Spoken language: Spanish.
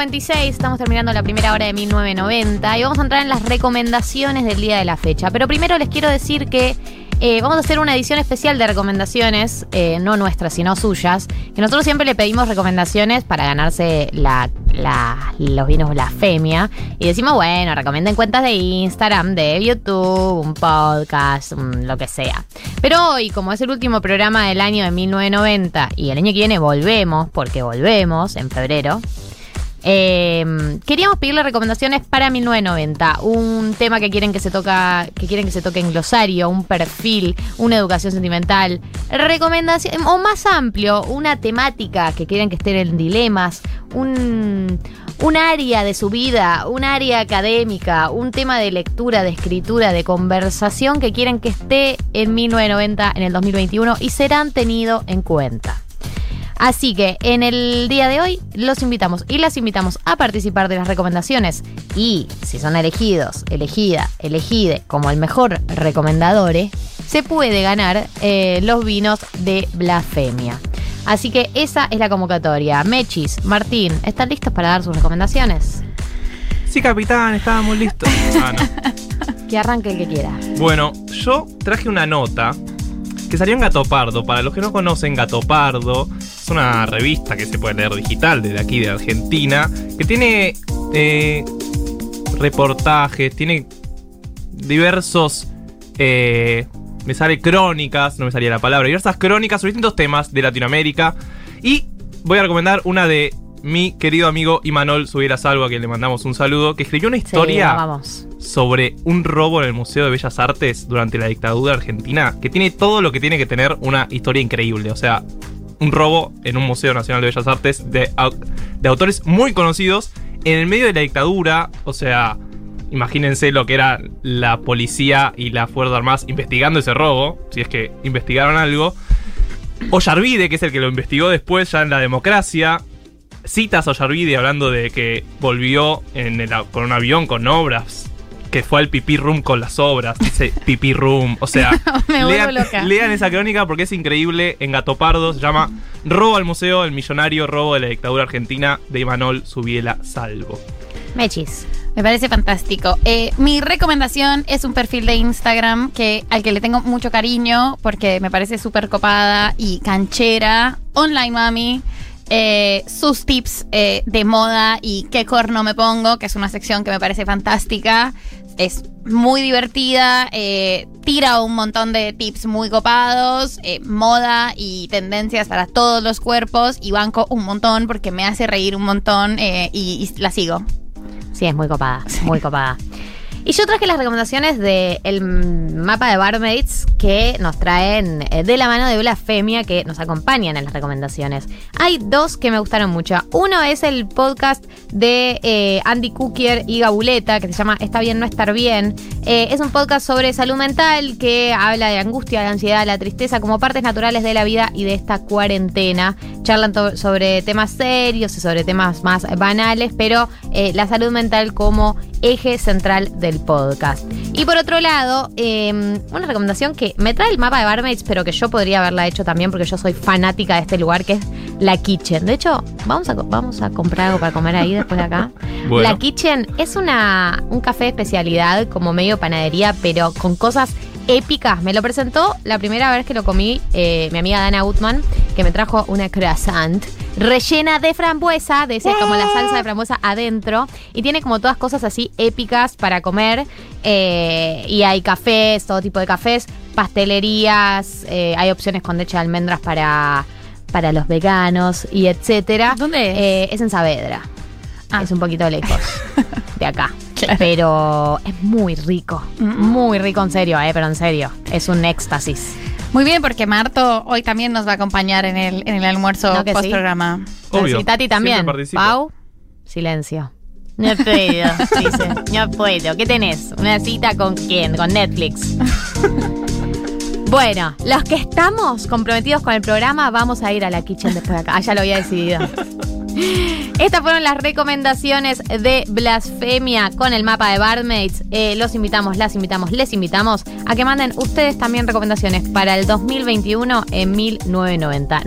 56, estamos terminando la primera hora de 1990 y vamos a entrar en las recomendaciones del día de la fecha. Pero primero les quiero decir que eh, vamos a hacer una edición especial de recomendaciones, eh, no nuestras, sino suyas. Que nosotros siempre le pedimos recomendaciones para ganarse la, los vinos blasfemia. Y decimos, bueno, recomienden cuentas de Instagram, de YouTube, un podcast, lo que sea. Pero hoy, como es el último programa del año de 1990 y el año que viene volvemos, porque volvemos en febrero. Eh, queríamos pedirle recomendaciones para 1990, un tema que quieren que se toca, que quieren que se toque en glosario, un perfil, una educación sentimental, recomendación o más amplio, una temática que quieren que esté en dilemas, un un área de su vida, un área académica, un tema de lectura, de escritura, de conversación que quieren que esté en 1990 en el 2021 y serán tenido en cuenta. Así que en el día de hoy los invitamos y las invitamos a participar de las recomendaciones y si son elegidos, elegida, elegide como el mejor recomendadore, se puede ganar eh, los vinos de blasfemia. Así que esa es la convocatoria. Mechis, Martín, ¿están listos para dar sus recomendaciones? Sí, capitán, estábamos listos. Ah, no. Que arranque el que quiera. Bueno, yo traje una nota que salió en Gatopardo. Para los que no conocen, Gatopardo es una revista que se puede leer digital desde aquí de Argentina, que tiene eh, reportajes, tiene diversos... eh, me sale crónicas, no me salía la palabra, diversas crónicas sobre distintos temas de Latinoamérica. Y voy a recomendar una de mi querido amigo Imanol Subiera Salvo, a quien le mandamos un saludo, que escribió una Sí, historia vamos. sobre un robo en el Museo de Bellas Artes durante la dictadura argentina, que tiene todo lo que tiene que tener una historia increíble. O sea, un robo en un Museo Nacional de Bellas Artes de, de autores muy conocidos en el medio de la dictadura. O sea, imagínense lo que era la policía y la Fuerza Armadas investigando ese robo, si es que investigaron algo. Ollarvide, que es el que lo investigó después ya en la democracia. Citas a Ollarvide hablando de que volvió en con un avión con obras. Que fue al pipí room con las obras. Dice pipí room. O sea, Me lean, loca. lean esa crónica porque es increíble. En Gato Pardo se llama Robo al Museo, el millonario robo de la dictadura argentina de Imanol Subiela Salvo. Mechis. Me parece fantástico. Eh, mi recomendación es un perfil de Instagram que, al que le tengo mucho cariño porque me parece súper copada y canchera. Online Mami. Eh, sus tips eh, de moda y qué corno me pongo, que es una sección que me parece fantástica. Es muy divertida, eh, tira un montón de tips muy copados, moda y tendencias para todos los cuerpos y banco un montón porque me hace reír un montón y- y la sigo. Sí, es muy copada, muy copada. Y yo traje las recomendaciones del mapa de barmaids que nos traen eh, de la mano de Blasfemia, que nos acompañan en las recomendaciones. Hay dos que me gustaron mucho. Uno es el podcast de eh, Andy Cookier y Gabuleta, que se llama Está bien no estar bien. Eh, es un podcast sobre salud mental que habla de angustia, de ansiedad, la tristeza como partes naturales de la vida y de esta cuarentena. Charlan sobre temas serios y sobre temas más banales, pero la salud mental como eje central del podcast. Y por otro lado, eh, una recomendación que me trae el mapa de Barmaids, pero que yo podría haberla hecho también porque yo soy fanática de este lugar, que es La Kitchen. De hecho, vamos a, vamos a comprar algo para comer ahí después de acá. Bueno. La Kitchen es una, un café de especialidad, como medio panadería, pero con cosas épicas. Me lo presentó la primera vez que lo comí eh, mi amiga Dana Gutman, que me trajo una croissant rellena de frambuesa, de ese, como la salsa de frambuesa adentro, y tiene como todas cosas así épicas para comer. eh, y hay cafés, todo tipo de cafés, pastelerías, eh, hay opciones con leche de almendras para, para los veganos y etcétera. ¿Dónde es? Eh, es en Saavedra. Ah. Es un poquito lejos de acá. Claro. Pero es muy rico. Muy rico, en serio, eh, pero en serio. Es un éxtasis. Muy bien, porque Marto hoy también nos va a acompañar en el, en el almuerzo ¿No que sí? post programa. Obvio. Y Tati también. Pau, silencio. No puedo, dice. No puedo. ¿Qué tenés? ¿Una cita con quién? Con Netflix. Bueno, los que estamos comprometidos con el programa, vamos a ir a la kitchen después de acá. Ah, ya lo había decidido. Estas fueron las recomendaciones de Blasfemia con el mapa de Barmaids. Eh, los invitamos, las invitamos, les invitamos a que manden ustedes también recomendaciones para el 2021 en 1990.